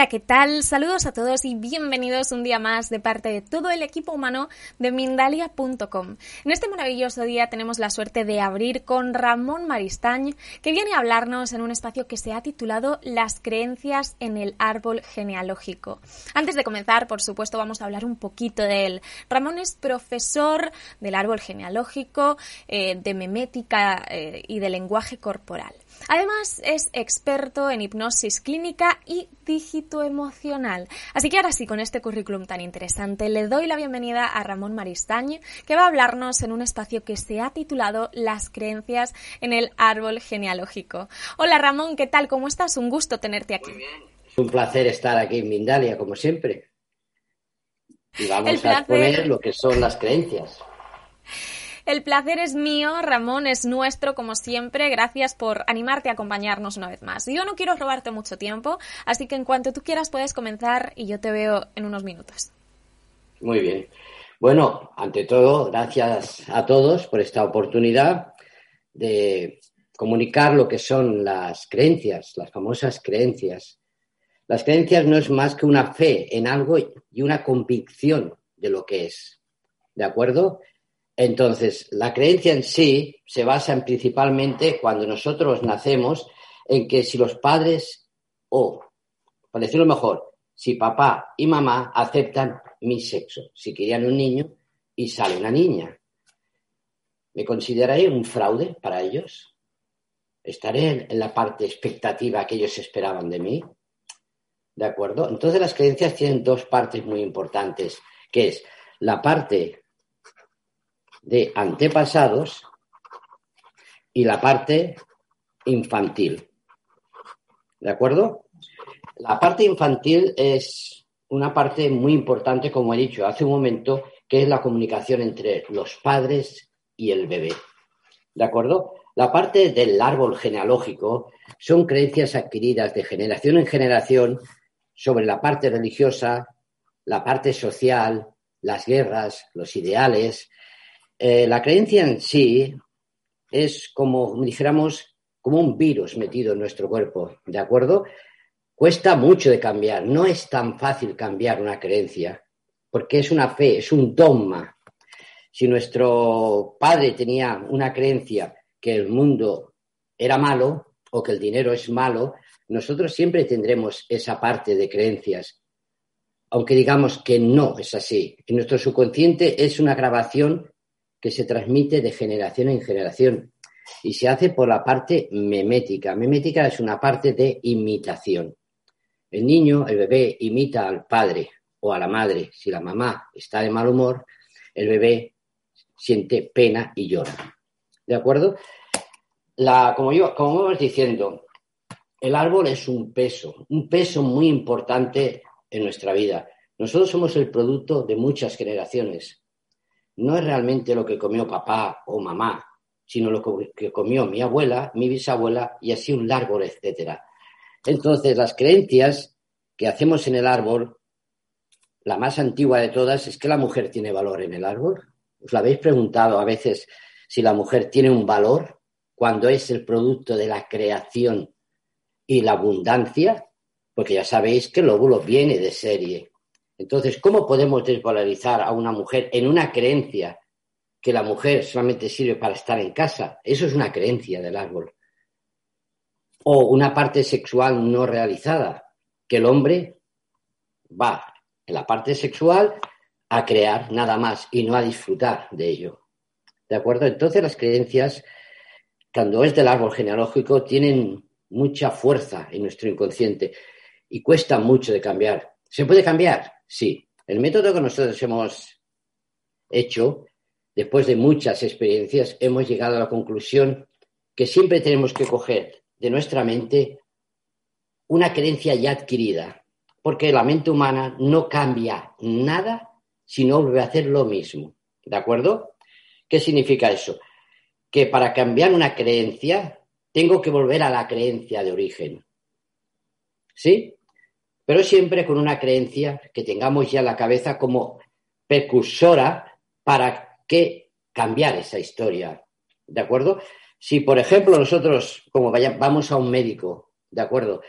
Hola, ¿qué tal? Saludos a todos y bienvenidos un día más de parte de todo el equipo humano de Mindalia.com. En este maravilloso día tenemos la suerte de abrir con Ramón Maristañ, que viene a hablarnos en un espacio que se ha titulado Las creencias en el árbol genealógico. Antes de comenzar, por supuesto, vamos a hablar un poquito de él. Ramón es profesor del árbol genealógico, eh, de memética eh, y de lenguaje corporal. Además, es experto en hipnosis clínica y dígito emocional. Así que ahora sí, con este currículum tan interesante, le doy la bienvenida a Ramón Maristañ, que va a hablarnos en un espacio que se ha titulado Las creencias en el árbol genealógico. Hola Ramón, ¿qué tal? ¿Cómo estás? Un gusto tenerte aquí. Es un placer estar aquí en Mindalia, como siempre. Y vamos a exponer lo que son las creencias. El placer es mío, Ramón, es nuestro como siempre. Gracias por animarte a acompañarnos una vez más. Yo no quiero robarte mucho tiempo, así que en cuanto tú quieras puedes comenzar y yo te veo en unos minutos. Muy bien. Bueno, ante todo, gracias a todos por esta oportunidad de comunicar lo que son las creencias, las famosas creencias. Las creencias no es más que una fe en algo y una convicción de lo que es. ¿De acuerdo? Entonces, la creencia en sí se basa principalmente cuando nosotros nacemos en que si los padres, o, para decirlo mejor, si papá y mamá aceptan mi sexo, si querían un niño y sale una niña. ¿Me consideraré un fraude para ellos? ¿Estaré en la parte expectativa que ellos esperaban de mí? ¿De acuerdo? Entonces las creencias tienen dos partes muy importantes, que es la parte de antepasados y la parte infantil. ¿De acuerdo? La parte infantil es una parte muy importante, como he dicho hace un momento, que es la comunicación entre los padres y el bebé. ¿De acuerdo? La parte del árbol genealógico son creencias adquiridas de generación en generación sobre la parte religiosa, la parte social, las guerras, los ideales, eh, la creencia en sí es como, dijéramos, como un virus metido en nuestro cuerpo, ¿de acuerdo? Cuesta mucho de cambiar, no es tan fácil cambiar una creencia, porque es una fe, es un dogma. Si nuestro padre tenía una creencia que el mundo era malo o que el dinero es malo, nosotros siempre tendremos esa parte de creencias, aunque digamos que no es así. En nuestro subconsciente es una grabación que se transmite de generación en generación y se hace por la parte memética. Memética es una parte de imitación. El niño, el bebé, imita al padre o a la madre. Si la mamá está de mal humor, el bebé siente pena y llora. ¿De acuerdo? Como, yo, como vamos diciendo, el árbol es un peso, un peso muy importante en nuestra vida. Nosotros somos el producto de muchas generaciones no es realmente lo que comió papá o mamá, sino lo que comió mi abuela, mi bisabuela y así un árbol, etcétera. Entonces, las creencias que hacemos en el árbol, la más antigua de todas es que la mujer tiene valor en el árbol. ¿Os lo habéis preguntado a veces si la mujer tiene un valor cuando es el producto de la creación y la abundancia? Porque ya sabéis que el óvulo viene de serie. Entonces, ¿cómo podemos desvalorizar a una mujer en una creencia que la mujer solamente sirve para estar en casa? Eso es una creencia del árbol. O una parte sexual no realizada, que el hombre va en la parte sexual a crear nada más y no a disfrutar de ello. ¿De acuerdo? Entonces las creencias, cuando es del árbol genealógico, tienen mucha fuerza en nuestro inconsciente y cuesta mucho de cambiar. ¿Se puede cambiar? Sí, el método que nosotros hemos hecho, después de muchas experiencias, hemos llegado a la conclusión que siempre tenemos que coger de nuestra mente una creencia ya adquirida, porque la mente humana no cambia nada si no vuelve a hacer lo mismo. ¿De acuerdo? ¿Qué significa eso? Que para cambiar una creencia tengo que volver a la creencia de origen. ¿Sí? Pero siempre con una creencia que tengamos ya la cabeza como precursora para que cambiar esa historia. ¿De acuerdo? Si, por ejemplo, nosotros, como vamos a un médico, ¿de acuerdo?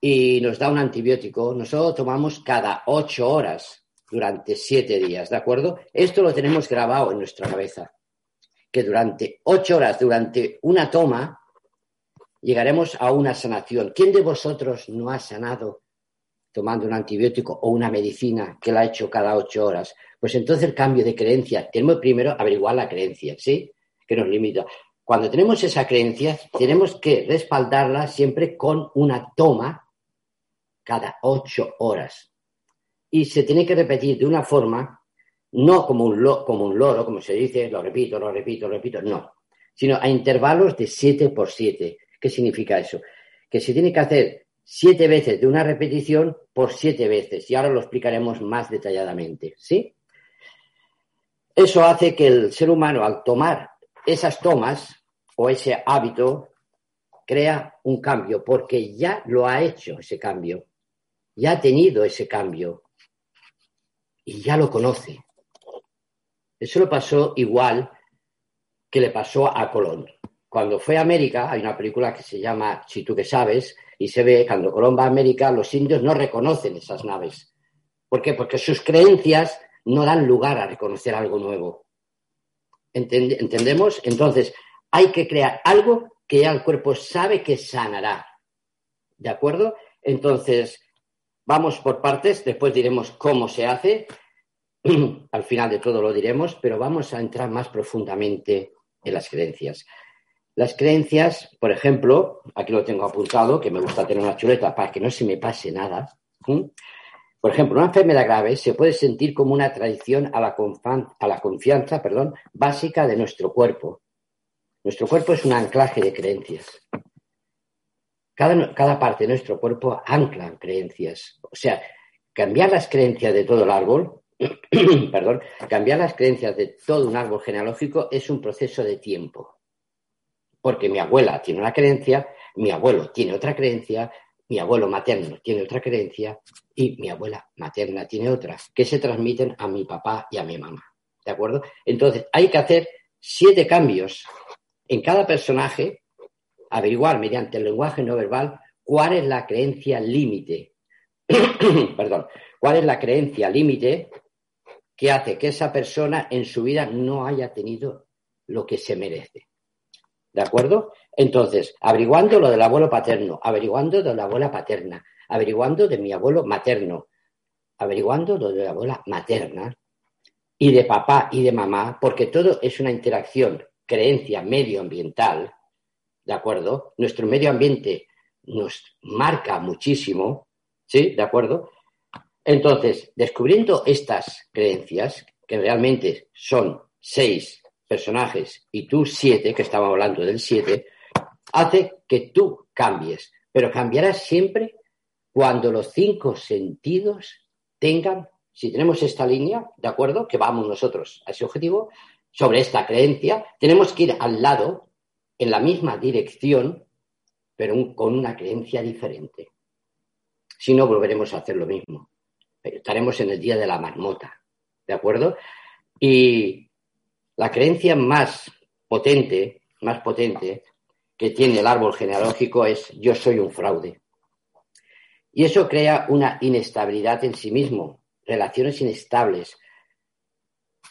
y nos da un antibiótico, nosotros tomamos cada ocho horas durante siete días, ¿de acuerdo? Esto lo tenemos grabado en nuestra cabeza, que durante ocho horas, durante una toma, llegaremos a una sanación. ¿Quién de vosotros no ha sanado tomando un antibiótico o una medicina que la ha hecho cada ocho horas? Pues entonces el cambio de creencia, tenemos primero averiguar la creencia, ¿sí? Que nos limita. Cuando tenemos esa creencia, tenemos que respaldarla siempre con una toma cada ocho horas. Y se tiene que repetir de una forma, no como un, como un loro, como se dice, lo repito, lo repito, lo repito, no, sino a intervalos de siete por siete. ¿Qué significa eso? Que se tiene que hacer siete veces de una repetición por siete veces. Y ahora lo explicaremos más detalladamente, ¿sí? Eso hace que el ser humano, al tomar esas tomas o ese hábito crea un cambio, porque ya lo ha hecho ese cambio, ya ha tenido ese cambio y ya lo conoce. Eso lo pasó igual que le pasó a Colón. Cuando fue a América, hay una película que se llama Si tú que sabes, y se ve cuando Colón va a América, los indios no reconocen esas naves. ¿Por qué? Porque sus creencias no dan lugar a reconocer algo nuevo. ¿Entendemos? Entonces, hay que crear algo que ya el cuerpo sabe que sanará. ¿De acuerdo? Entonces, vamos por partes, después diremos cómo se hace. Al final de todo lo diremos, pero vamos a entrar más profundamente en las creencias. Las creencias, por ejemplo, aquí lo tengo apuntado, que me gusta tener una chuleta para que no se me pase nada. Por ejemplo, una enfermedad grave se puede sentir como una traición a la, la confianza perdón, básica de nuestro cuerpo. Nuestro cuerpo es un anclaje de creencias. Cada, cada parte de nuestro cuerpo ancla creencias. O sea, cambiar las creencias de todo el árbol, perdón, cambiar las creencias de todo un árbol genealógico es un proceso de tiempo. Porque mi abuela tiene una creencia, mi abuelo tiene otra creencia, mi abuelo materno tiene otra creencia y mi abuela materna tiene otra, que se transmiten a mi papá y a mi mamá. ¿De acuerdo? Entonces, hay que hacer siete cambios en cada personaje, averiguar mediante el lenguaje no verbal cuál es la creencia límite. Perdón, cuál es la creencia límite que hace que esa persona en su vida no haya tenido lo que se merece. ¿De acuerdo? Entonces, averiguando lo del abuelo paterno, averiguando de la abuela paterna, averiguando de mi abuelo materno, averiguando lo de la abuela materna y de papá y de mamá, porque todo es una interacción, creencia medioambiental, ¿de acuerdo? Nuestro medio ambiente nos marca muchísimo, ¿sí? ¿De acuerdo? Entonces, descubriendo estas creencias, que realmente son seis personajes y tú siete, que estaba hablando del siete, hace que tú cambies, pero cambiarás siempre cuando los cinco sentidos tengan, si tenemos esta línea, ¿de acuerdo? Que vamos nosotros a ese objetivo, sobre esta creencia, tenemos que ir al lado, en la misma dirección, pero con una creencia diferente. Si no, volveremos a hacer lo mismo. Estaremos en el día de la marmota, ¿de acuerdo? Y la creencia más potente, más potente que tiene el árbol genealógico es yo soy un fraude. Y eso crea una inestabilidad en sí mismo, relaciones inestables,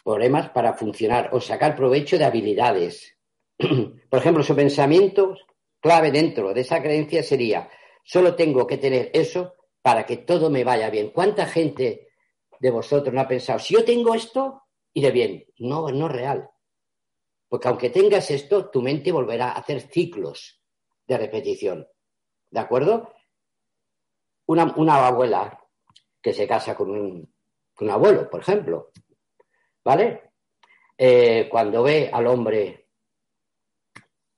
problemas para funcionar o sacar provecho de habilidades. Por ejemplo, su pensamiento clave dentro de esa creencia sería, solo tengo que tener eso para que todo me vaya bien. ¿Cuánta gente de vosotros no ha pensado, si yo tengo esto, iré bien? No, no real. Porque aunque tengas esto, tu mente volverá a hacer ciclos de repetición. ¿De acuerdo? Una, abuela que se casa con un, abuelo, por ejemplo, ¿vale? Eh, cuando ve al hombre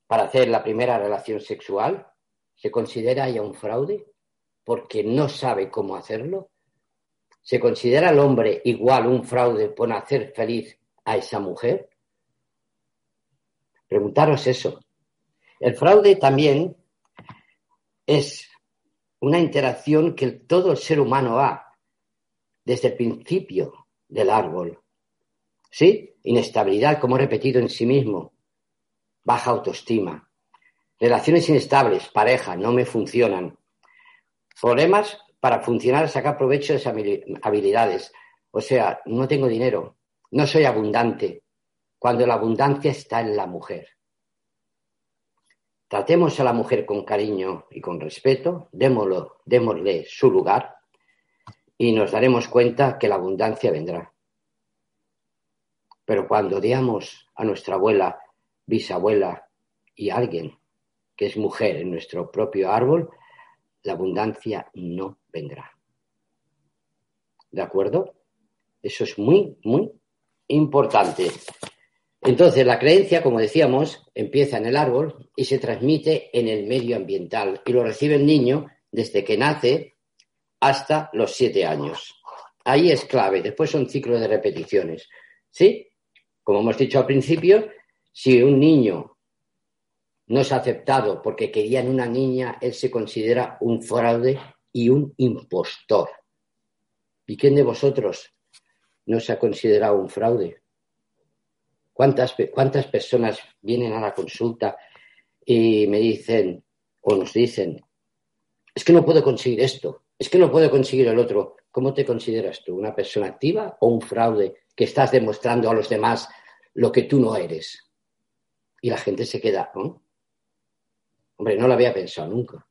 para hacer la primera relación sexual, ¿se considera ya un fraude? Porque no sabe cómo hacerlo. ¿Se considera al hombre igual un fraude por hacer feliz a esa mujer? Preguntaros eso. El fraude también es una interacción que todo el ser humano ha desde el principio del árbol. ¿Sí? Inestabilidad, como he repetido en sí mismo. Baja autoestima. Relaciones inestables, pareja, no me funcionan. Problemas para funcionar, sacar provecho de esas habilidades. O sea, no tengo dinero, no soy abundante, cuando la abundancia está en la mujer. Tratemos a la mujer con cariño y con respeto, démosle su lugar y nos daremos cuenta que la abundancia vendrá. Pero cuando odiamos a nuestra abuela, bisabuela y alguien que es mujer en nuestro propio árbol, la abundancia no vendrá. ¿De acuerdo? Eso es muy, muy importante. Entonces, la creencia, como decíamos, empieza en el árbol y se transmite en el medio ambiental y lo recibe el niño desde que nace hasta los siete años. Ahí es clave. Después son ciclos de repeticiones. ¿Sí? Como hemos dicho al principio, si un niño no es aceptado porque querían una niña, él se considera un fraude y un impostor. ¿Y quién de vosotros no se ha considerado un fraude? ¿Cuántas, cuántas personas vienen a la consulta y me dicen o nos dicen, es que no puedo conseguir esto, es que no puedo conseguir el otro? ¿Cómo te consideras tú? ¿Una persona activa o un fraude que estás demostrando a los demás lo que tú no eres? Y la gente se queda, ¿no? Hombre, no lo había pensado nunca.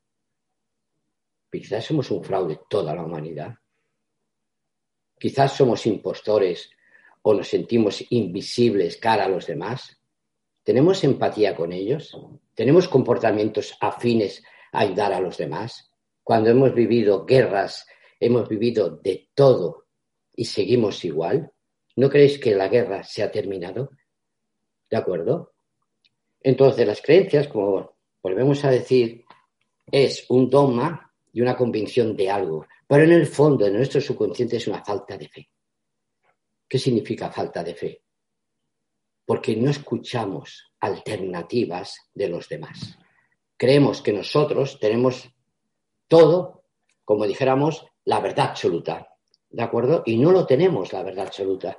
Quizás somos un fraude toda la humanidad. Quizás somos impostores o nos sentimos invisibles cara a los demás. ¿Tenemos empatía con ellos? ¿Tenemos comportamientos afines a ayudar a los demás? Cuando hemos vivido guerras, hemos vivido de todo y seguimos igual. ¿No creéis que la guerra se ha terminado? ¿De acuerdo? Entonces, las creencias, como volvemos a decir, es un dogma y una convicción de algo, pero en el fondo, en nuestro subconsciente, es una falta de fe. ¿Qué significa falta de fe? Porque no escuchamos alternativas de los demás. Creemos que nosotros tenemos todo, como dijéramos, la verdad absoluta. ¿De acuerdo? Y no lo tenemos, la verdad absoluta.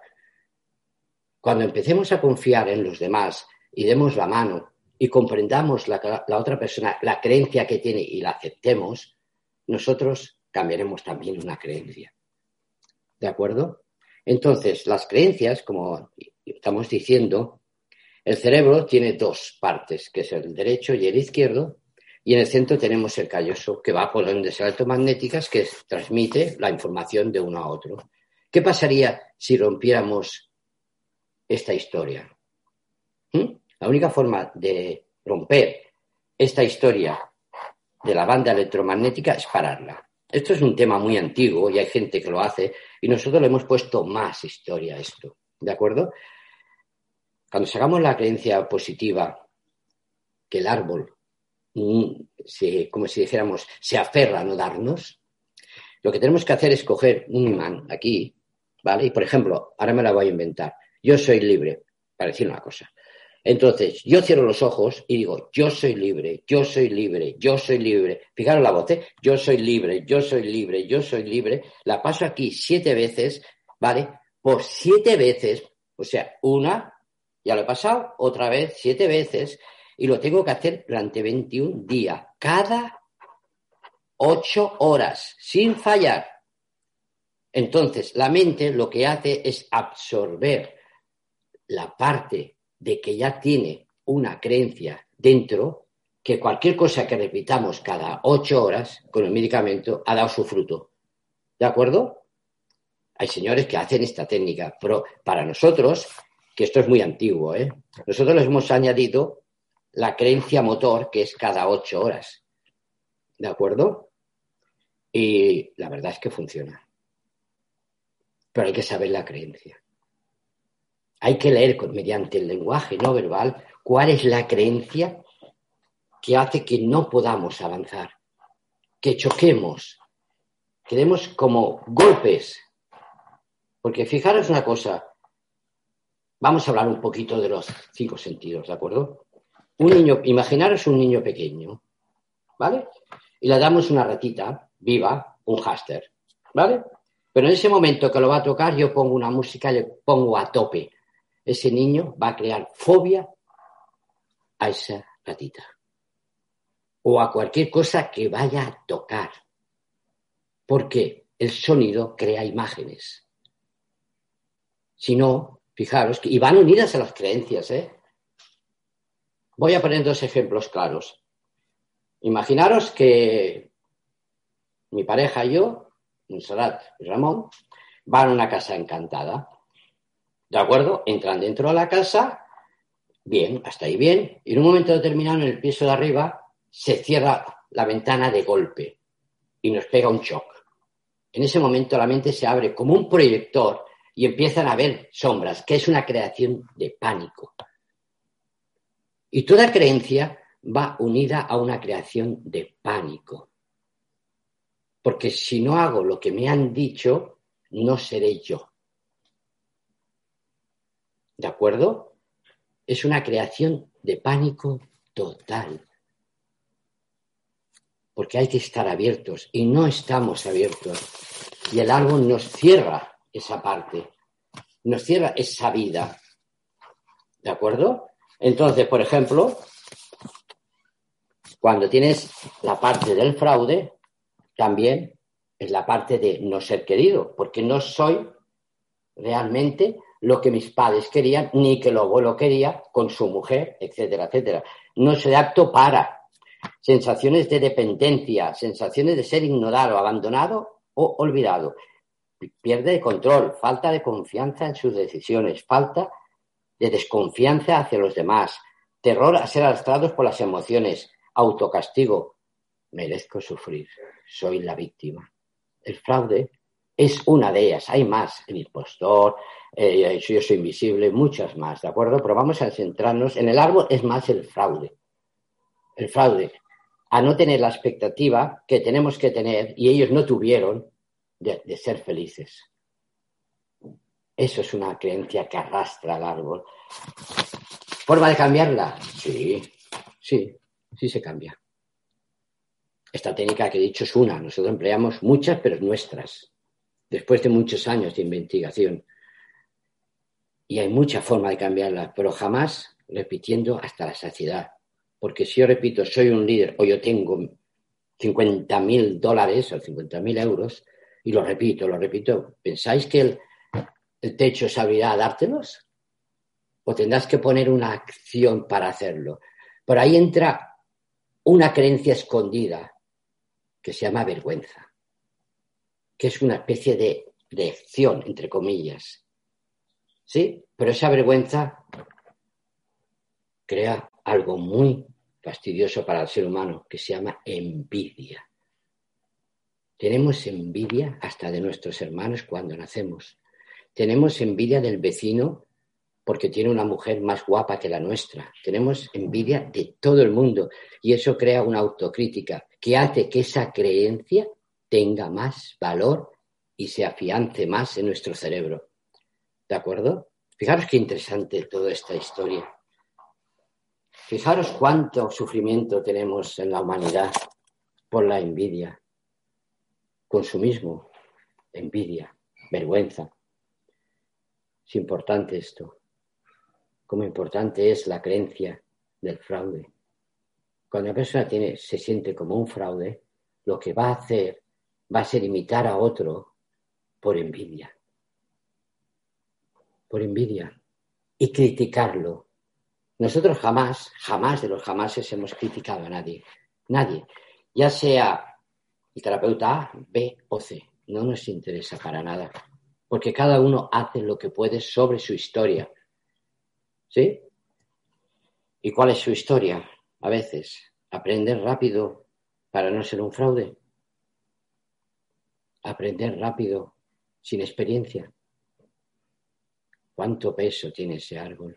Cuando empecemos a confiar en los demás y demos la mano y comprendamos la, la, otra persona, la creencia que tiene y la aceptemos, nosotros cambiaremos también una creencia. ¿De acuerdo? Entonces, las creencias, como estamos diciendo, el cerebro tiene dos partes, que es el derecho y el izquierdo, y en el centro tenemos el calloso, que va por ondas electromagnéticas que transmite la información de uno a otro. ¿Qué pasaría si rompiéramos esta historia? ¿Mm? La única forma de romper esta historia de la banda electromagnética es pararla. Esto es un tema muy antiguo y hay gente que lo hace y nosotros le hemos puesto más historia a esto. ¿De acuerdo? Cuando sacamos la creencia positiva que el árbol como si dijéramos, se aferra a no darnos, lo que tenemos que hacer es coger un imán aquí, ¿vale? Y por ejemplo, ahora me la voy a inventar. Yo soy libre, para decir una cosa. Entonces, yo cierro los ojos y digo, yo soy libre, yo soy libre, yo soy libre. Fijaros la voz, ¿eh? Yo soy libre, yo soy libre, yo soy libre. La paso aquí siete veces, ¿vale? Por siete veces, o sea, una, ya lo he pasado, otra vez, siete veces, y lo tengo que hacer durante 21 días, cada ocho horas, sin fallar. Entonces, la mente lo que hace es absorber la parte de que ya tiene una creencia dentro, que cualquier cosa que repitamos cada ocho horas con el medicamento ha dado su fruto. ¿De acuerdo? Hay señores que hacen esta técnica, pero para nosotros, que esto es muy antiguo, ¿eh? nosotros les hemos añadido la creencia motor, que es cada ocho horas. ¿De acuerdo? Y la verdad es que funciona. Pero hay que saber la creencia. Hay que leer mediante el lenguaje no verbal cuál es la creencia que hace que no podamos avanzar, que choquemos, que demos como golpes. Porque fijaros una cosa, vamos a hablar un poquito de los cinco sentidos, ¿de acuerdo? un niño, imaginaros un niño pequeño, ¿vale? Y le damos una ratita viva, un háster, ¿vale? Pero en ese momento que lo va a tocar, yo pongo una música le pongo a tope. Ese niño va a crear fobia a esa ratita. O a cualquier cosa que vaya a tocar. Porque el sonido crea imágenes. Si no, fijaros, y van unidas a las creencias, ¿eh? Voy a poner dos ejemplos claros. Imaginaros que mi pareja y yo, Monserrat y Ramón, van a una casa encantada. ¿De acuerdo? Entran dentro de la casa, bien, hasta ahí bien, y en un momento determinado en el piso de arriba se cierra la ventana de golpe y nos pega un shock. En ese momento la mente se abre como un proyector y empiezan a ver sombras, que es una creación de pánico. Y toda creencia va unida a una creación de pánico. Porque si no hago lo que me han dicho, no seré yo. ¿De acuerdo? Es una creación de pánico total. Porque hay que estar abiertos y no estamos abiertos. Y el árbol nos cierra esa parte, nos cierra esa vida. ¿De acuerdo? Entonces, por ejemplo, cuando tienes la parte del fraude, también es la parte de no ser querido, porque no soy realmente lo que mis padres querían, ni que el abuelo quería con su mujer, etcétera, etcétera. No soy apto para sensaciones de dependencia, sensaciones de ser ignorado, abandonado o olvidado. Pierde de control, falta de confianza en sus decisiones, falta de desconfianza hacia los demás, terror a ser arrastrados por las emociones, autocastigo. Merezco sufrir, soy la víctima. El fraude es una de ellas. Hay más, el impostor, eh, yo soy invisible, muchas más, ¿de acuerdo? Pero vamos a centrarnos en el árbol, es más el fraude. El fraude, a no tener la expectativa que tenemos que tener y ellos no tuvieron de ser felices. Eso es una creencia que arrastra al árbol. ¿Forma de cambiarla? Sí, sí, sí se cambia. Esta técnica que he dicho es una. Nosotros empleamos muchas, pero nuestras, después de muchos años de investigación. Y hay mucha forma de cambiarla, pero jamás repitiendo hasta la saciedad. Porque si yo repito, soy un líder o yo tengo 50 mil dólares o 50 mil euros, y lo repito, lo repito, ¿pensáis que el, el techo sabría dártelos? ¿O tendrás que poner una acción para hacerlo? Por ahí entra una creencia escondida que se llama vergüenza, que es una especie de, de acción, entre comillas. ¿Sí? Pero esa vergüenza crea algo muy fastidioso para el ser humano que se llama envidia. Tenemos envidia hasta de nuestros hermanos cuando nacemos. Tenemos envidia del vecino porque tiene una mujer más guapa que la nuestra. Tenemos envidia de todo el mundo y eso crea una autocrítica que hace que esa creencia tenga más valor y se afiance más en nuestro cerebro. ¿De acuerdo? Fijaros qué interesante toda esta historia. Fijaros cuánto sufrimiento tenemos en la humanidad por la envidia, consumismo, envidia, vergüenza. Es importante esto. Como importante es la creencia del fraude. Cuando una persona tiene, se siente como un fraude, lo que va a hacer va a ser imitar a otro por envidia. Por envidia. Y criticarlo. Nosotros jamás, jamás de los jamases hemos criticado a nadie. Nadie. Ya sea el terapeuta A, B o C. No nos interesa para nada porque cada uno hace lo que puede sobre su historia. ¿Sí? ¿Y cuál es su historia? A veces, aprender rápido para no ser un fraude. Aprender rápido sin experiencia. ¿Cuánto peso tiene ese árbol?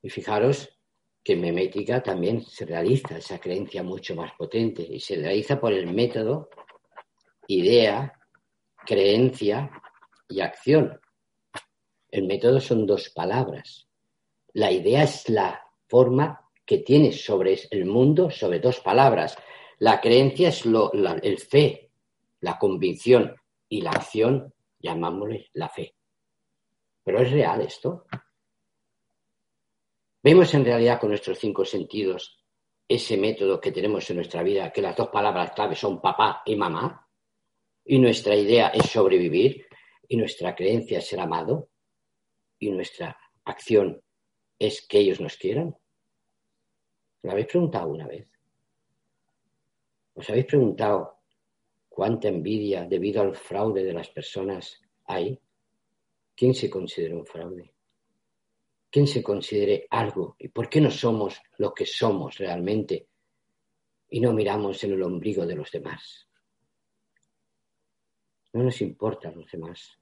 Y fijaros que en memética también se realiza esa creencia mucho más potente y se realiza por el método, idea, creencia y acción. El método son dos palabras. La idea es la forma que tienes sobre el mundo sobre dos palabras. La creencia es lo, el fe, la convicción y la acción, llamámosle la fe. Pero es real esto. Vemos en realidad con nuestros cinco sentidos ese método que tenemos en nuestra vida, que las dos palabras clave son papá y mamá. y nuestra idea es sobrevivir y nuestra creencia es ser amado y nuestra acción es que ellos nos quieran? ¿Lo habéis preguntado una vez? ¿Os habéis preguntado cuánta envidia debido al fraude de las personas hay? ¿Quién se considera un fraude? ¿Quién se considere algo? ¿Y por qué no somos lo que somos realmente y no miramos en el ombligo de los demás? No nos importan los demás.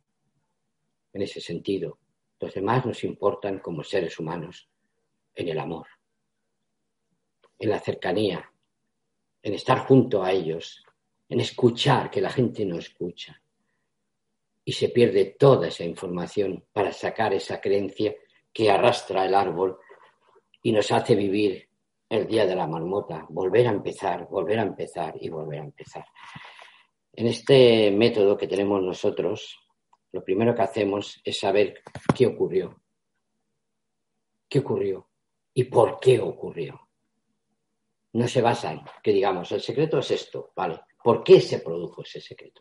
En ese sentido, los demás nos importan como seres humanos, en el amor, en la cercanía, en estar junto a ellos, en escuchar que la gente no escucha. Y se pierde toda esa información para sacar esa creencia que arrastra el árbol y nos hace vivir el día de la marmota, volver a empezar, volver a empezar y volver a empezar. En este método que tenemos nosotros, lo primero que hacemos es saber qué ocurrió. ¿Qué ocurrió? ¿Y por qué ocurrió? No se basa en que digamos, el secreto es esto, ¿vale? ¿Por qué se produjo ese secreto?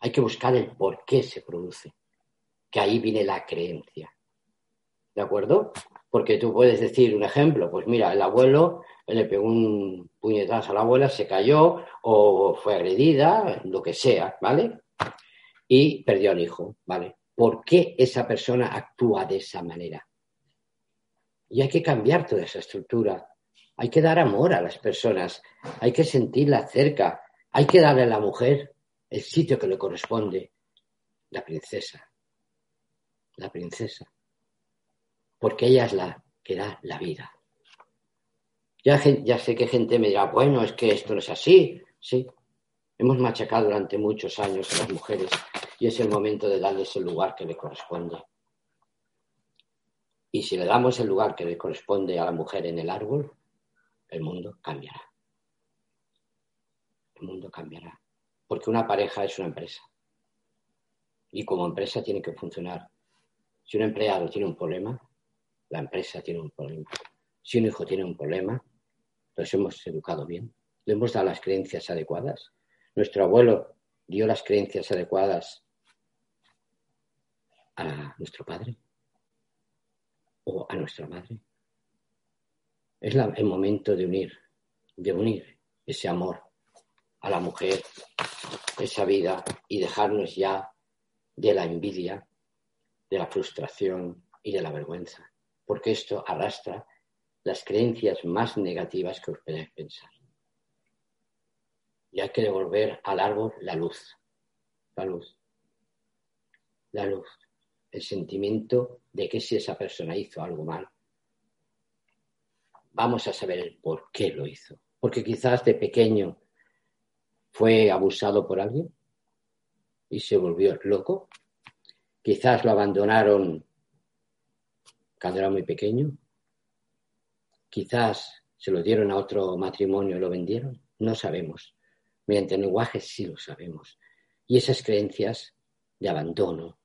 Hay que buscar el por qué se produce, que ahí viene la creencia. ¿De acuerdo? Porque tú puedes decir un ejemplo, pues mira, el abuelo le pegó un puñetazo a la abuela, se cayó o fue agredida, lo que sea, ¿vale? Y perdió al hijo, ¿vale? ¿Por qué esa persona actúa de esa manera? Y hay que cambiar toda esa estructura. Hay que dar amor a las personas, hay que sentirla cerca, hay que darle a la mujer el sitio que le corresponde. La princesa, la princesa, porque ella es la que da la vida. Ya, sé que gente me dirá, bueno, es que esto no es así. Sí, hemos machacado durante muchos años a las mujeres y es el momento de darles el lugar que le corresponde. Y si le damos el lugar que le corresponde a la mujer en el árbol, el mundo cambiará. El mundo cambiará. Porque una pareja es una empresa. Y como empresa tiene que funcionar. Si un empleado tiene un problema, la empresa tiene un problema. Si un hijo tiene un problema, ¿Los hemos educado bien? ¿Le hemos dado las creencias adecuadas? ¿Nuestro abuelo dio las creencias adecuadas a nuestro padre? ¿O a nuestra madre? Es el momento de unir, de unir ese amor a la mujer, esa vida y dejarnos ya de la envidia, de la frustración y de la vergüenza, porque esto arrastra las creencias más negativas que os podáis pensar. Y hay que devolver al árbol la luz, la luz, la luz, el sentimiento de que si esa persona hizo algo mal, vamos a saber por qué lo hizo. Porque quizás de pequeño fue abusado por alguien y se volvió loco. Quizás lo abandonaron cuando era muy pequeño Quizás se lo dieron a otro matrimonio y lo vendieron. No sabemos. Mediante el lenguaje sí lo sabemos. Y esas creencias de abandono,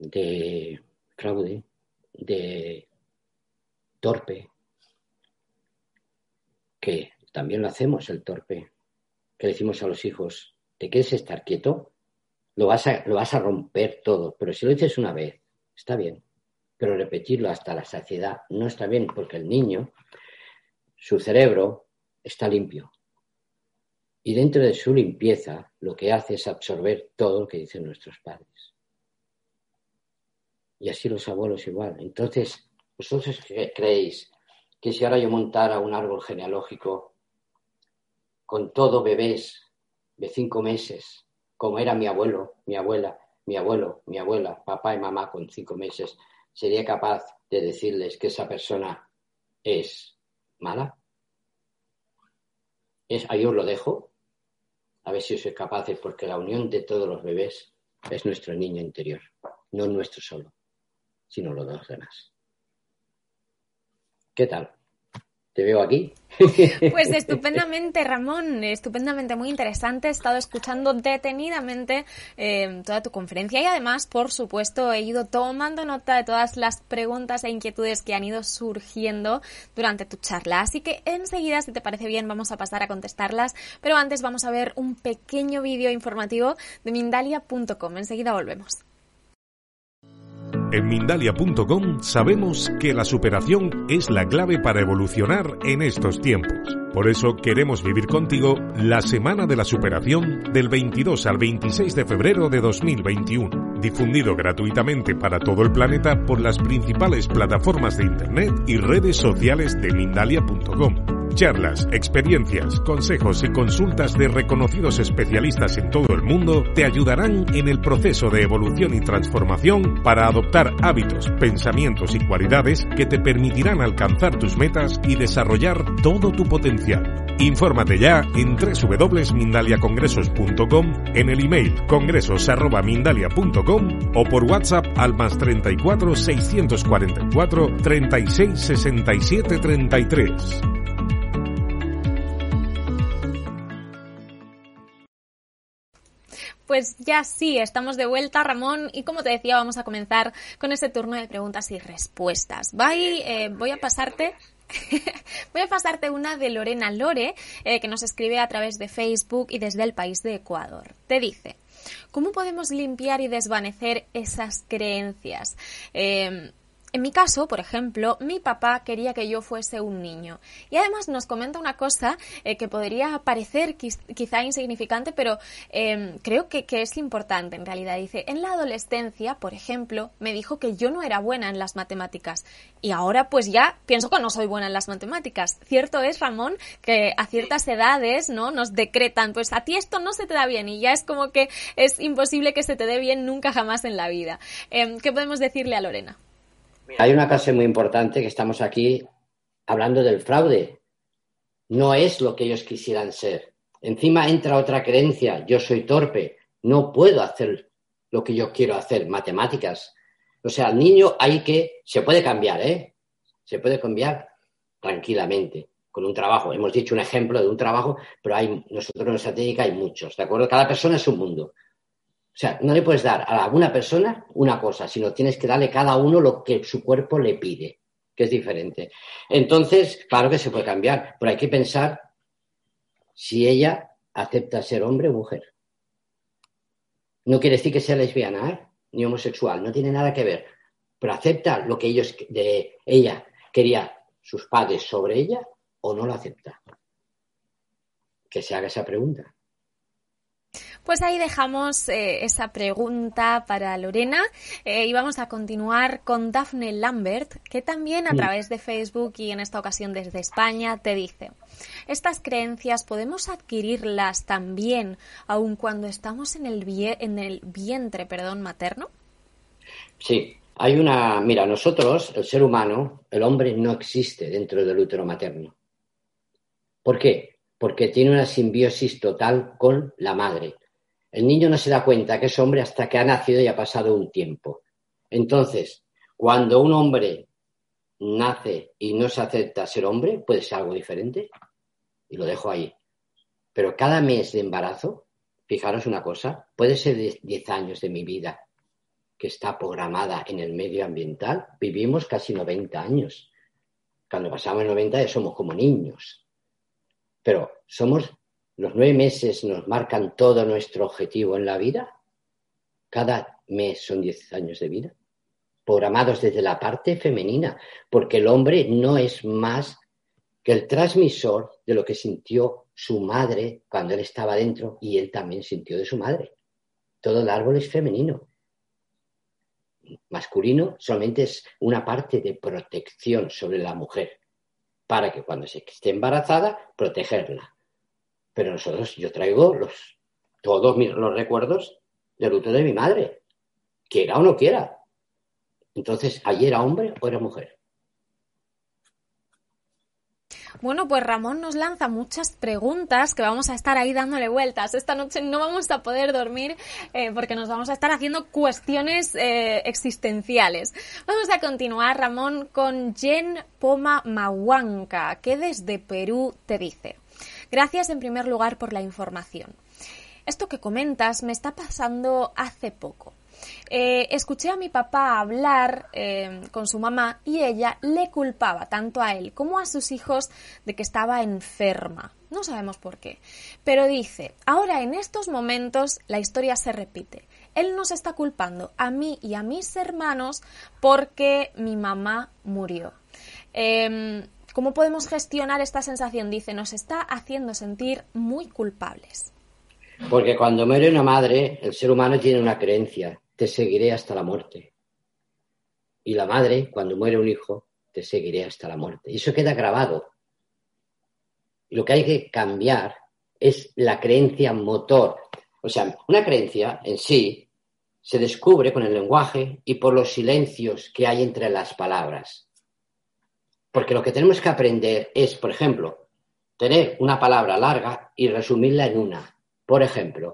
de fraude, de torpe, que también lo hacemos el torpe, que decimos a los hijos, ¿te quieres estar quieto? Lo vas a, lo vas a romper todo, pero si lo dices una vez, está bien pero repetirlo hasta la saciedad no está bien porque el niño, su cerebro está limpio. Y dentro de su limpieza lo que hace es absorber todo lo que dicen nuestros padres. Y así los abuelos igual. Entonces, ¿vosotros creéis que si ahora yo montara un árbol genealógico con todo bebés de cinco meses, como era mi abuelo, mi abuela, mi abuelo, mi abuela, papá y mamá con cinco meses, sería capaz de decirles que esa persona es mala? Es, ahí os lo dejo, a ver si sois capaces, porque la unión de todos los bebés es nuestro niño interior, no nuestro solo, sino los demás. ¿Qué tal? te veo aquí. Pues estupendamente, Ramón, estupendamente, muy interesante. He estado escuchando detenidamente eh, toda tu conferencia y además, por supuesto, he ido tomando nota de todas las preguntas e inquietudes que han ido surgiendo durante tu charla. Así que enseguida, si te parece bien, vamos a pasar a contestarlas. Pero antes vamos a ver un pequeño vídeo informativo de Mindalia.com. Enseguida volvemos. En Mindalia.com sabemos que la superación es la clave para evolucionar en estos tiempos. Por eso queremos vivir contigo la Semana de la Superación del 22 al 26 de febrero de 2021, difundido gratuitamente para todo el planeta por las principales plataformas de Internet y redes sociales de Mindalia.com. Charlas, experiencias, consejos y consultas de reconocidos especialistas en todo el mundo te ayudarán en el proceso de evolución y transformación para adoptar hábitos, pensamientos y cualidades que te permitirán alcanzar tus metas y desarrollar todo tu potencial. Infórmate ya en www.mindaliacongresos.com, en el email congresos.mindalia.com o por WhatsApp al más 34 644 36 67 33. Pues ya sí, estamos de vuelta, Ramón, y como te decía, vamos a comenzar con ese turno de preguntas y respuestas. Voy, eh, voy a pasarte Voy a pasarte una de Lorena Lore, eh, que nos escribe a través de Facebook y desde el país de Ecuador. Te dice, ¿cómo podemos limpiar y desvanecer esas creencias? Eh, en mi caso, por ejemplo, mi papá quería que yo fuese un niño. Y además nos comenta una cosa eh, que podría parecer quizá insignificante, pero em, creo que, es importante en realidad. Dice, en la adolescencia, por ejemplo, me dijo que yo no era buena en las matemáticas. Y ahora pues ya pienso que no soy buena en las matemáticas. Cierto es, Ramón, que a ciertas edades ¿no? nos decretan, pues a ti esto no se te da bien y ya es como que es imposible que se te dé bien nunca jamás en la vida. Em, ¿Qué podemos decirle a Lorena? Hay una clase muy importante que estamos aquí hablando del fraude. No es lo que ellos quisieran ser. Encima entra otra creencia, yo soy torpe, no puedo hacer lo que yo quiero hacer, matemáticas. O sea, el niño hay que, se puede cambiar, ¿eh? Se puede cambiar tranquilamente con un trabajo. Hemos dicho un ejemplo de un trabajo, pero hay, nosotros en nuestra técnica hay muchos, ¿de acuerdo? Cada persona es un mundo. O sea, no le puedes dar a alguna persona una cosa, sino tienes que darle cada uno lo que su cuerpo le pide, que es diferente. Entonces, claro que se puede cambiar, pero hay que pensar si ella acepta ser hombre o mujer. No quiere decir que sea lesbiana ¿eh? ni homosexual, no tiene nada que ver, pero acepta lo que ellos de ella quería sus padres sobre ella o no lo acepta. Que se haga esa pregunta. Pues ahí dejamos eh, esa pregunta para Lorena eh, y vamos a continuar con Daphne Lambert, que también a través de Facebook y en esta ocasión desde España te dice, estas creencias podemos adquirirlas también aun cuando estamos en el, en el vientre perdón, materno. Sí, hay una, mira, nosotros, el ser humano, el hombre no existe dentro del útero materno. ¿Por qué? Porque tiene una simbiosis total con la madre el niño no se da cuenta que es hombre hasta que ha nacido y ha pasado un tiempo. Entonces, cuando un hombre nace y no se acepta ser hombre, puede ser algo diferente. Y lo dejo ahí. Pero cada mes de embarazo, fijaros una cosa, puede ser 10 años de mi vida que está programada en el medio ambiental. Vivimos casi 90 años. Cuando pasamos 90 ya somos como niños. Pero somos los nueve meses nos marcan todo nuestro objetivo en la vida. Cada mes son diez años de vida, programados desde la parte femenina, porque el hombre no es más que el transmisor de lo que sintió su madre cuando él estaba dentro y él también sintió de su madre. Todo el árbol es femenino. Masculino solamente es una parte de protección sobre la mujer, para que cuando se esté embarazada, protegerla. Pero nosotros, yo traigo los, todos los recuerdos del luto de mi madre, quiera o no quiera. Entonces, ¿allí era hombre o era mujer? Bueno, pues Ramón nos lanza muchas preguntas que vamos a estar ahí dándole vueltas. Esta noche no vamos a poder dormir eh, porque nos vamos a estar haciendo cuestiones eh, existenciales. Vamos a continuar, Ramón, con Jen Poma Mahuanca, que desde Perú te dice. Gracias en primer lugar por la información. Esto que comentas me está pasando hace poco. Eh, escuché a mi papá hablar eh, con su mamá y ella le culpaba tanto a él como a sus hijos de que estaba enferma. No sabemos por qué. Pero dice, ahora en estos momentos la historia se repite. Él nos está culpando a mí y a mis hermanos porque mi mamá murió. Em, ¿Cómo podemos gestionar esta sensación? Dice, nos está haciendo sentir muy culpables. Porque cuando muere una madre, el ser humano tiene una creencia te seguiré hasta la muerte. Y la madre, cuando muere un hijo, te seguiré hasta la muerte. Y eso queda grabado. Lo que hay que cambiar es la creencia motor. O sea, una creencia en sí se descubre con el lenguaje y por los silencios que hay entre las palabras. Porque lo que tenemos que aprender es, por ejemplo, tener una palabra larga y resumirla en una. Por ejemplo,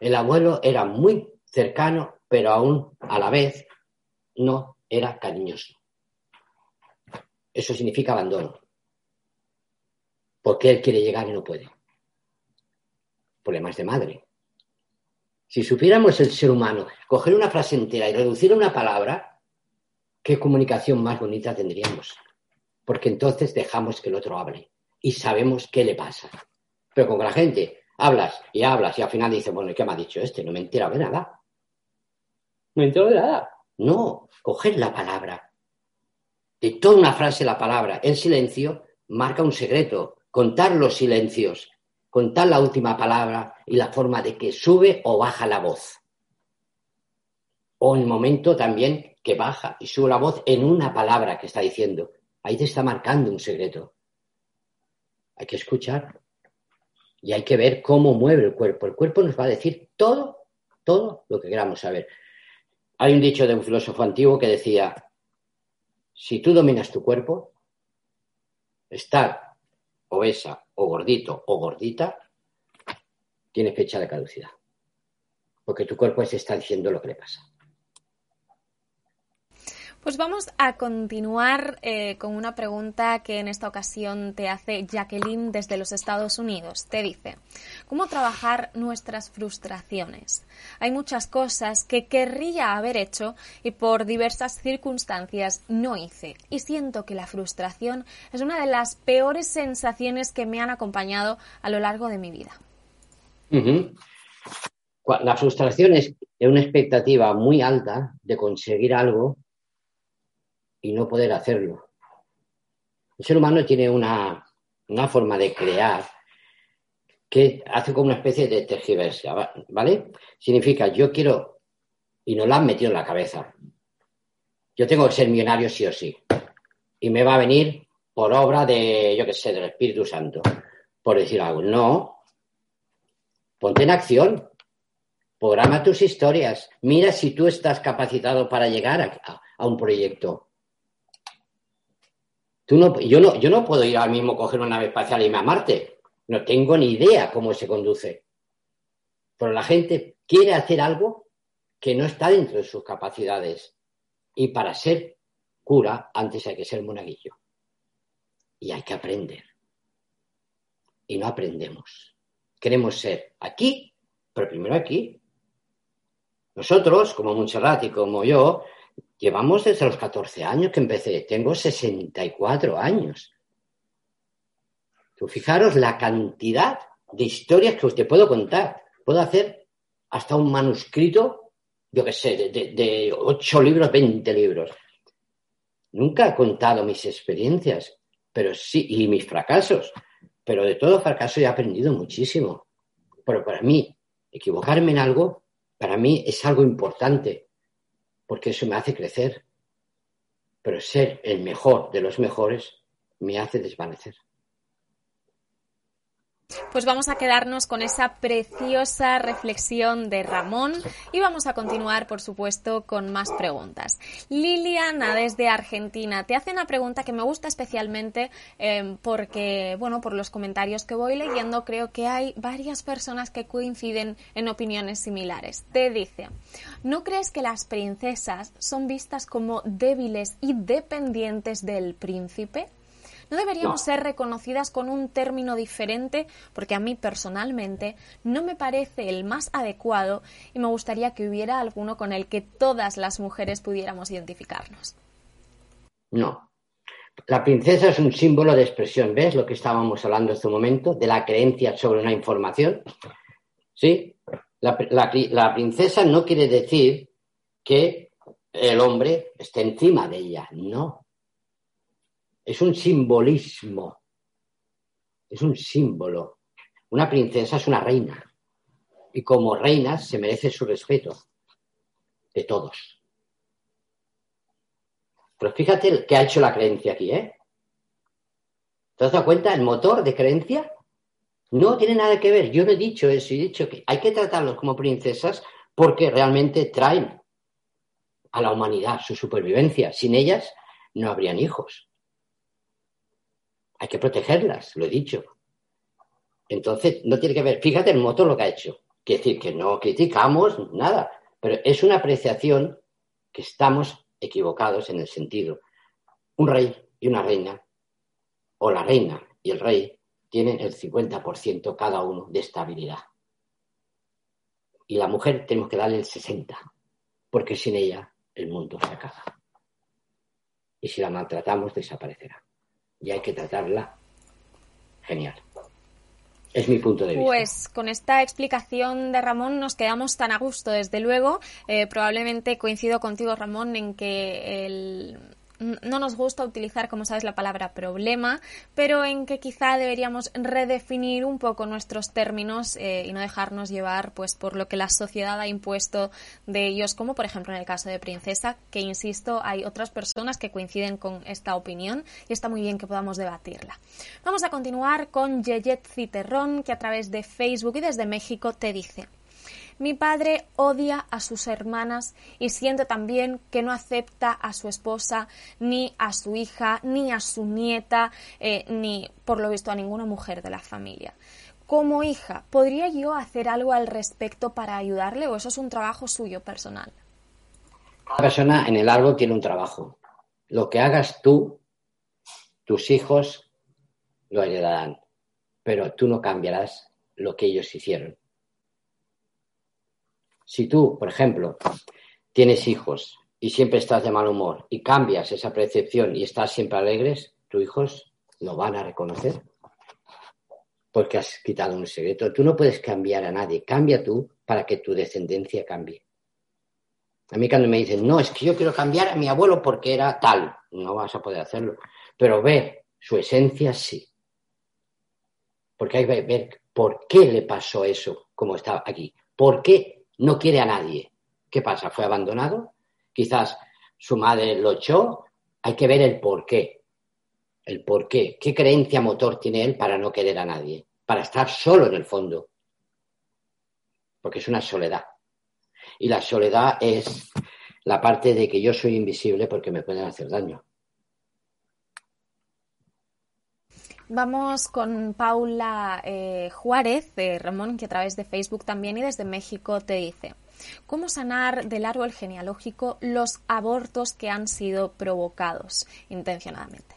el abuelo era muy cercano pero aún a la vez no era cariñoso. Eso significa abandono. Porque él quiere llegar y no puede. Problemas de madre. Si supiéramos el ser humano, coger una frase entera y reducir a una palabra, qué comunicación más bonita tendríamos. Porque entonces dejamos que el otro hable y sabemos qué le pasa. Pero con la gente hablas y hablas y al final dice, bueno, ¿y qué me ha dicho este? No me he enterado de nada. No entero de nada. No, coger la palabra. De toda una frase la palabra en silencio marca un secreto. Contar los silencios, contar la última palabra y la forma de que sube o baja la voz. O el momento también que baja y sube la voz en una palabra que está diciendo. Ahí te está marcando un secreto. Hay que escuchar y hay que ver cómo mueve el cuerpo. El cuerpo nos va a decir todo, todo lo que queramos saber. Hay un dicho de un filósofo antiguo que decía, si tú dominas tu cuerpo, estar obesa o gordito o gordita tiene fecha de caducidad. Porque tu cuerpo se está diciendo lo que le pasa. Pues vamos a continuar eh, con una pregunta que en esta ocasión te hace Jacqueline desde los Estados Unidos. Te dice, ¿cómo trabajar nuestras frustraciones? Hay muchas cosas que querría haber hecho y por diversas circunstancias no hice. Y siento que la frustración es una de las peores sensaciones que me han acompañado a lo largo de mi vida. La frustración es una expectativa muy alta de conseguir algo y no poder hacerlo. El ser humano tiene una, forma de crear que hace como una especie de tergiversa, ¿vale? Significa, yo quiero, y no la han metido en la cabeza, yo tengo que ser millonario sí o sí, y me va a venir por obra de, yo qué sé, del Espíritu Santo, por decir algo. No, ponte en acción, programa tus historias, mira si tú estás capacitado para llegar a un proyecto yo, no, yo no puedo ir ahora mismo coger una nave espacial y irme a Marte. No tengo ni idea cómo se conduce. Pero la gente quiere hacer algo que no está dentro de sus capacidades. Y para ser cura, antes hay que ser monaguillo. Y hay que aprender. Y no aprendemos. Queremos ser aquí, pero primero aquí. Nosotros, como Montserrat y como yo, Llevamos desde los 14 años que empecé. Tengo 64 años. Tú fijaros la cantidad de historias que os te puedo contar. Puedo hacer hasta un manuscrito, yo qué sé, de, de 8 libros, 20 libros. Nunca he contado mis experiencias, pero sí, y mis fracasos. Pero de todo fracaso he aprendido muchísimo. Pero para mí, equivocarme en algo, para mí es algo importante porque eso me hace crecer. Pero ser el mejor de los mejores me hace desvanecer. Pues vamos a quedarnos con esa preciosa reflexión de Ramón y vamos a continuar, por supuesto, con más preguntas. Liliana, desde Argentina, te hace una pregunta que me gusta especialmente eh, porque, bueno, por los comentarios que voy leyendo, creo que hay varias personas que coinciden en opiniones similares. Te dice, ¿no crees que las princesas son vistas como débiles y dependientes del príncipe? ¿No deberíamos ser reconocidas con un término diferente? Porque a mí personalmente no me parece el más adecuado y me gustaría que hubiera alguno con el que todas las mujeres pudiéramos identificarnos. No. La princesa es un símbolo de expresión, ¿ves lo que estábamos hablando hace un momento? De la creencia sobre una información. ¿Sí? La, la princesa no quiere decir que el hombre esté encima de ella, no es un simbolismo, es un símbolo. Una princesa es una reina y como reina se merece su respeto de todos. Pero fíjate qué ha hecho la creencia aquí, ¿eh? ¿Te has dado cuenta? El motor de creencia no tiene nada que ver. Yo no he dicho eso, he dicho que hay que tratarlos como princesas porque realmente traen a la humanidad su supervivencia. Sin ellas no habrían hijos hay que protegerlas, lo he dicho. Entonces, no tiene que ver, fíjate el motor lo que ha hecho. Quiere decir que no criticamos nada, pero es una apreciación que estamos equivocados en el sentido. Un rey y una reina, o la reina y el rey, tienen el 50% cada uno de estabilidad. Y la mujer tenemos que darle el 60%, porque sin ella el mundo se acaba. Y si la maltratamos, desaparecerá y hay que tratarla genial. Es mi punto de vista. Pues con esta explicación de Ramón nos quedamos tan a gusto, desde luego. Eh, probablemente coincido contigo, Ramón, en que el, no nos gusta utilizar, como sabes, la palabra problema, pero en que quizá deberíamos redefinir un poco nuestros términos eh, y no dejarnos llevar pues por lo que la sociedad ha impuesto de ellos, como por ejemplo en el caso de Princesa, que insisto, hay otras personas que coinciden con esta opinión y está muy bien que podamos debatirla. Vamos a continuar con Yeyet Citerrón, que a través de Facebook y desde México te dice mi padre odia a sus hermanas y siente también que no acepta a su esposa, ni a su hija, ni a su nieta, eh, ni, por lo visto, a ninguna mujer de la familia. Como hija, ¿podría yo hacer algo al respecto para ayudarle o eso es un trabajo suyo personal? Cada persona en el árbol tiene un trabajo. Lo que hagas tú, tus hijos lo heredarán, pero tú no cambiarás lo que ellos hicieron. Si tú, por ejemplo, tienes hijos y siempre estás de mal humor y cambias esa percepción y estás siempre alegres, tus hijos lo van a reconocer porque has quitado un secreto. Tú no puedes cambiar a nadie, cambia tú para que tu descendencia cambie. A mí cuando me dicen, no, es que yo quiero cambiar a mi abuelo porque era tal, no vas a poder hacerlo. Pero ver su esencia sí. Porque hay que ver por qué le pasó eso como estaba aquí. ¿Por qué no quiere a nadie. ¿Qué pasa? ¿Fue abandonado? Quizás su madre lo echó. Hay que ver el por qué. El por qué. ¿Qué creencia motor tiene él para no querer a nadie? Para estar solo en el fondo. Porque es una soledad. Y la soledad es la parte de que yo soy invisible porque me pueden hacer daño. Vamos con Paula eh, Juárez, de Ramón, que a través de Facebook también y desde México te dice, ¿cómo sanar del árbol genealógico los abortos que han sido provocados intencionadamente?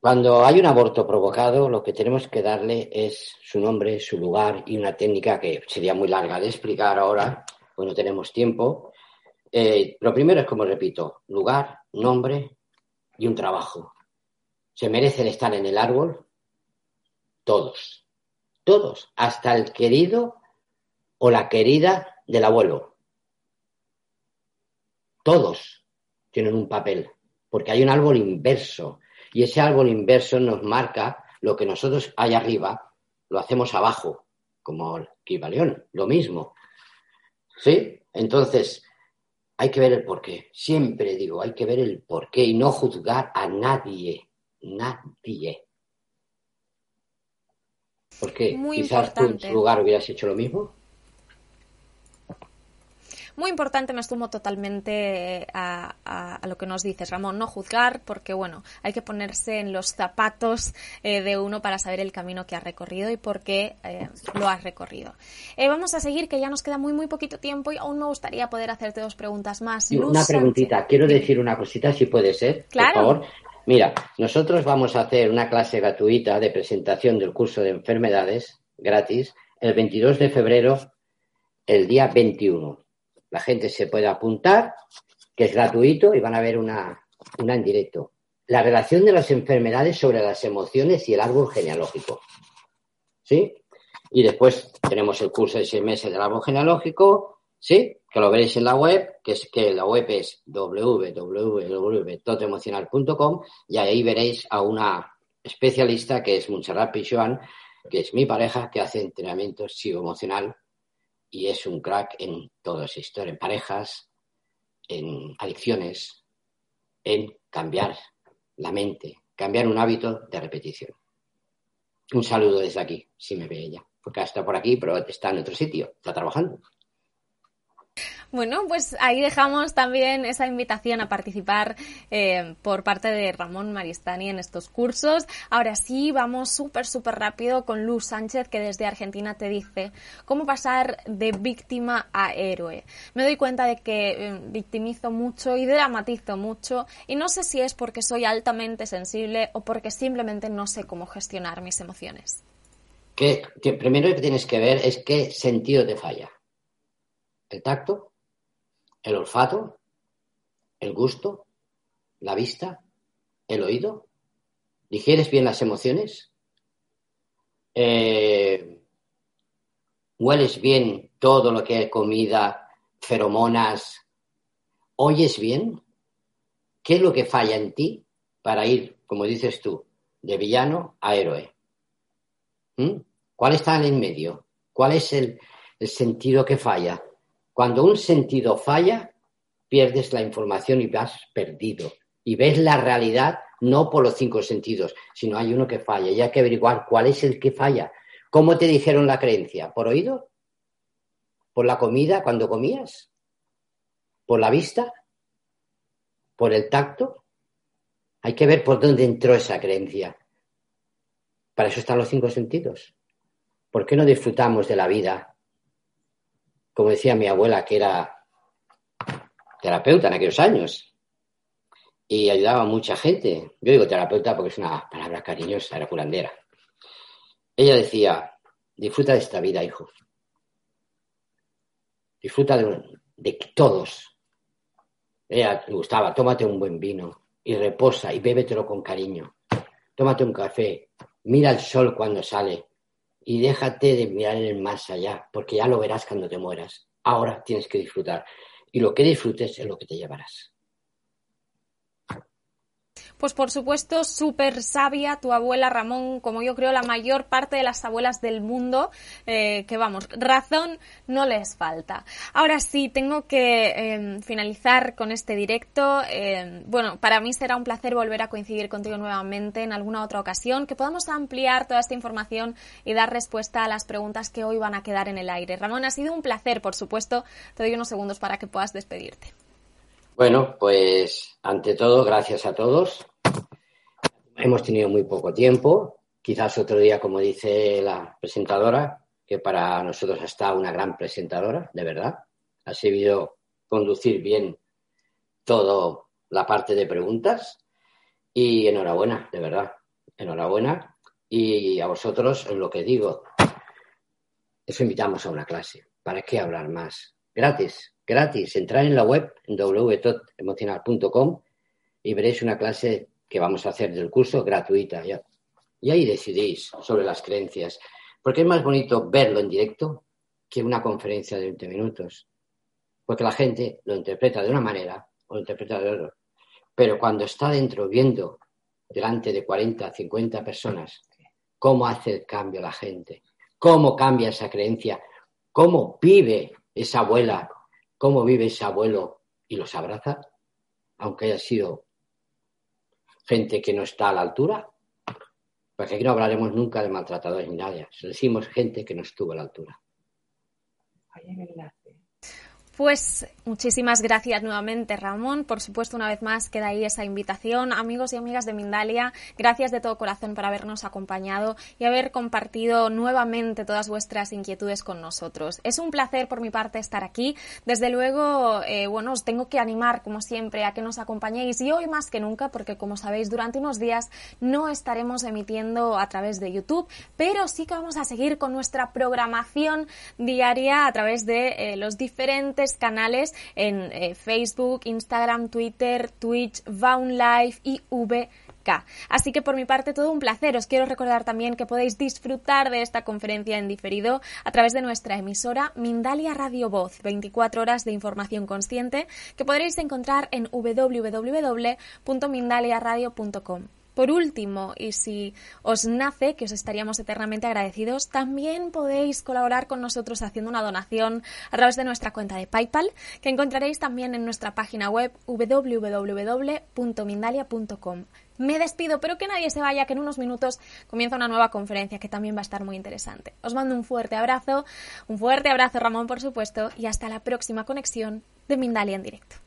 Cuando hay un aborto provocado, lo que tenemos que darle es su nombre, su lugar y una técnica que sería muy larga de explicar ahora, pues no tenemos tiempo. Eh, lo primero es, como repito, lugar, nombre y un trabajo se merecen estar en el árbol todos, todos, hasta el querido o la querida del abuelo. Todos tienen un papel, porque hay un árbol inverso y ese árbol inverso nos marca lo que nosotros hay arriba, lo hacemos abajo, como el Kibaleón, lo mismo. ¿Sí? Entonces, hay que ver el porqué. Siempre digo, hay que ver el porqué y no juzgar a nadie nadie. Porque Muy quizás tú en su lugar hubieras hecho lo mismo. Muy importante, me sumo totalmente a, a- a lo que nos dices, Ramón, no juzgar, porque bueno, hay que ponerse en los zapatos eh, de uno para saber el camino que has recorrido y por qué eh, lo has recorrido. Eh, vamos a seguir, que ya nos queda muy, muy poquito tiempo y aún me gustaría poder hacerte dos preguntas más. Luz una Sánchez. preguntita, quiero decir una cosita, si puede ser, Claro. por favor. Mira, nosotros vamos a hacer una clase gratuita de presentación del curso de enfermedades gratis el 22 de febrero, el día 21. La gente se puede apuntar, que es gratuito, y van a ver una, una en directo. La relación de las enfermedades sobre las emociones y el árbol genealógico. ¿Sí? Y después tenemos el curso de seis meses del árbol genealógico, ¿sí? Que lo veréis en la web, que es que la web es www.totemocional.com y ahí veréis a una especialista que es Montserrat Pichuan, que es mi pareja, que hace entrenamiento psicoemocional y es un crack en toda esa historia, en parejas, en adicciones, en cambiar la mente, cambiar un hábito de repetición. Un saludo desde aquí, si me ve ella, porque está por aquí, pero está en otro sitio, está trabajando. Bueno, pues ahí dejamos también esa invitación a participar eh, por parte de Ramón Maristani en estos cursos. Ahora sí, vamos súper, súper rápido con Luz Sánchez, que desde Argentina te dice cómo pasar de víctima a héroe. Me doy cuenta de que eh, victimizo mucho y dramatizo mucho y no sé si es porque soy altamente sensible o porque simplemente no sé cómo gestionar mis emociones. Que, que primero que tienes que ver es qué sentido te falla. El tacto, el olfato, el gusto, la vista, el oído. ¿Digieres bien las emociones? Eh, ¿Hueles bien todo lo que hay comida, feromonas? ¿Oyes bien? ¿Qué es lo que falla en ti para ir, como dices tú, de villano a héroe? ¿Mm? ¿Cuál está en el medio? ¿Cuál es el sentido que falla? Cuando un sentido falla, pierdes la información y vas perdido. Y ves la realidad no por los cinco sentidos, sino hay uno que falla. Y hay que averiguar cuál es el que falla. ¿Cómo te dijeron la creencia? ¿Por oído? ¿Por la comida cuando comías? ¿Por la vista? ¿Por el tacto? Hay que ver por dónde entró esa creencia. Para eso están los cinco sentidos. ¿Por qué no disfrutamos de la vida? Como decía mi abuela, que era terapeuta en aquellos años y ayudaba a mucha gente. Yo digo terapeuta porque es una palabra cariñosa, era curandera. Ella decía, disfruta de esta vida, hijo. Disfruta de, de todos. Ella le gustaba, tómate un buen vino y reposa y bébetelo con cariño. Tómate un café, mira el sol cuando sale y déjate de mirar el más allá, porque ya lo verás cuando te mueras. Ahora tienes que disfrutar. Y lo que disfrutes es lo que te llevarás. Pues por supuesto, súper sabia tu abuela Ramón, como yo creo la mayor parte de las abuelas del mundo, eh, que vamos, razón no les falta. Ahora sí, tengo que eh, finalizar con este directo. Eh, bueno, para mí será un placer volver a coincidir contigo nuevamente en alguna otra ocasión, que podamos ampliar toda esta información y dar respuesta a las preguntas que hoy van a quedar en el aire. Ramón, ha sido un placer, por supuesto. Te doy unos segundos para que puedas despedirte. Bueno, pues ante todo, gracias a todos. Hemos tenido muy poco tiempo. Quizás otro día, como dice la presentadora, que para nosotros está una gran presentadora, de verdad. Ha sabido conducir bien toda la parte de preguntas. Y enhorabuena, de verdad. Enhorabuena. Y a vosotros, lo que digo, os invitamos a una clase. ¿Para qué hablar más? Gratis, gratis. Entrar en la web, www.emocional.com y veréis una clase que vamos a hacer del curso gratuita. Ya. Y ahí decidís sobre las creencias. Porque es más bonito verlo en directo que una conferencia de 20 minutos. Porque la gente lo interpreta de una manera o lo interpreta de otra. Pero cuando está dentro viendo delante de 40, 50 personas cómo hace el cambio la gente, cómo cambia esa creencia, cómo vive esa abuela, cómo vive ese abuelo y los abraza, aunque haya sido gente que no está a la altura, Porque aquí no hablaremos nunca de maltratadores ni nadie. Decimos gente que no estuvo a la altura. Pues muchísimas gracias nuevamente, Ramón. Por supuesto, una vez más queda ahí esa invitación. Amigos y amigas de Mindalia, gracias de todo corazón por habernos acompañado y haber compartido nuevamente todas vuestras inquietudes con nosotros. Es un placer por mi parte estar aquí. Desde luego, eh, bueno, os tengo que animar, como siempre, a que nos acompañéis y hoy más que nunca, porque como sabéis, durante unos días no estaremos emitiendo a través de YouTube, pero sí que vamos a seguir con nuestra programación diaria a través de eh, los diferentes canales en eh, Facebook, Instagram, Twitter, Twitch, Vaun Live y VK. Así que por mi parte todo un placer. Os quiero recordar también que podéis disfrutar de esta conferencia en diferido a través de nuestra emisora Mindalia Radio Voz, 24 horas de información consciente que podréis encontrar en www.mindaliaradio.com. Por último, y si os nace, que os estaríamos eternamente agradecidos, también podéis colaborar con nosotros haciendo una donación a través de nuestra cuenta de PayPal, que encontraréis también en nuestra página web www.mindalia.com. Me despido, pero que nadie se vaya, que en unos minutos comienza una nueva conferencia que también va a estar muy interesante. Os mando un fuerte abrazo, un fuerte abrazo Ramón, por supuesto, y hasta la próxima conexión de Mindalia en directo.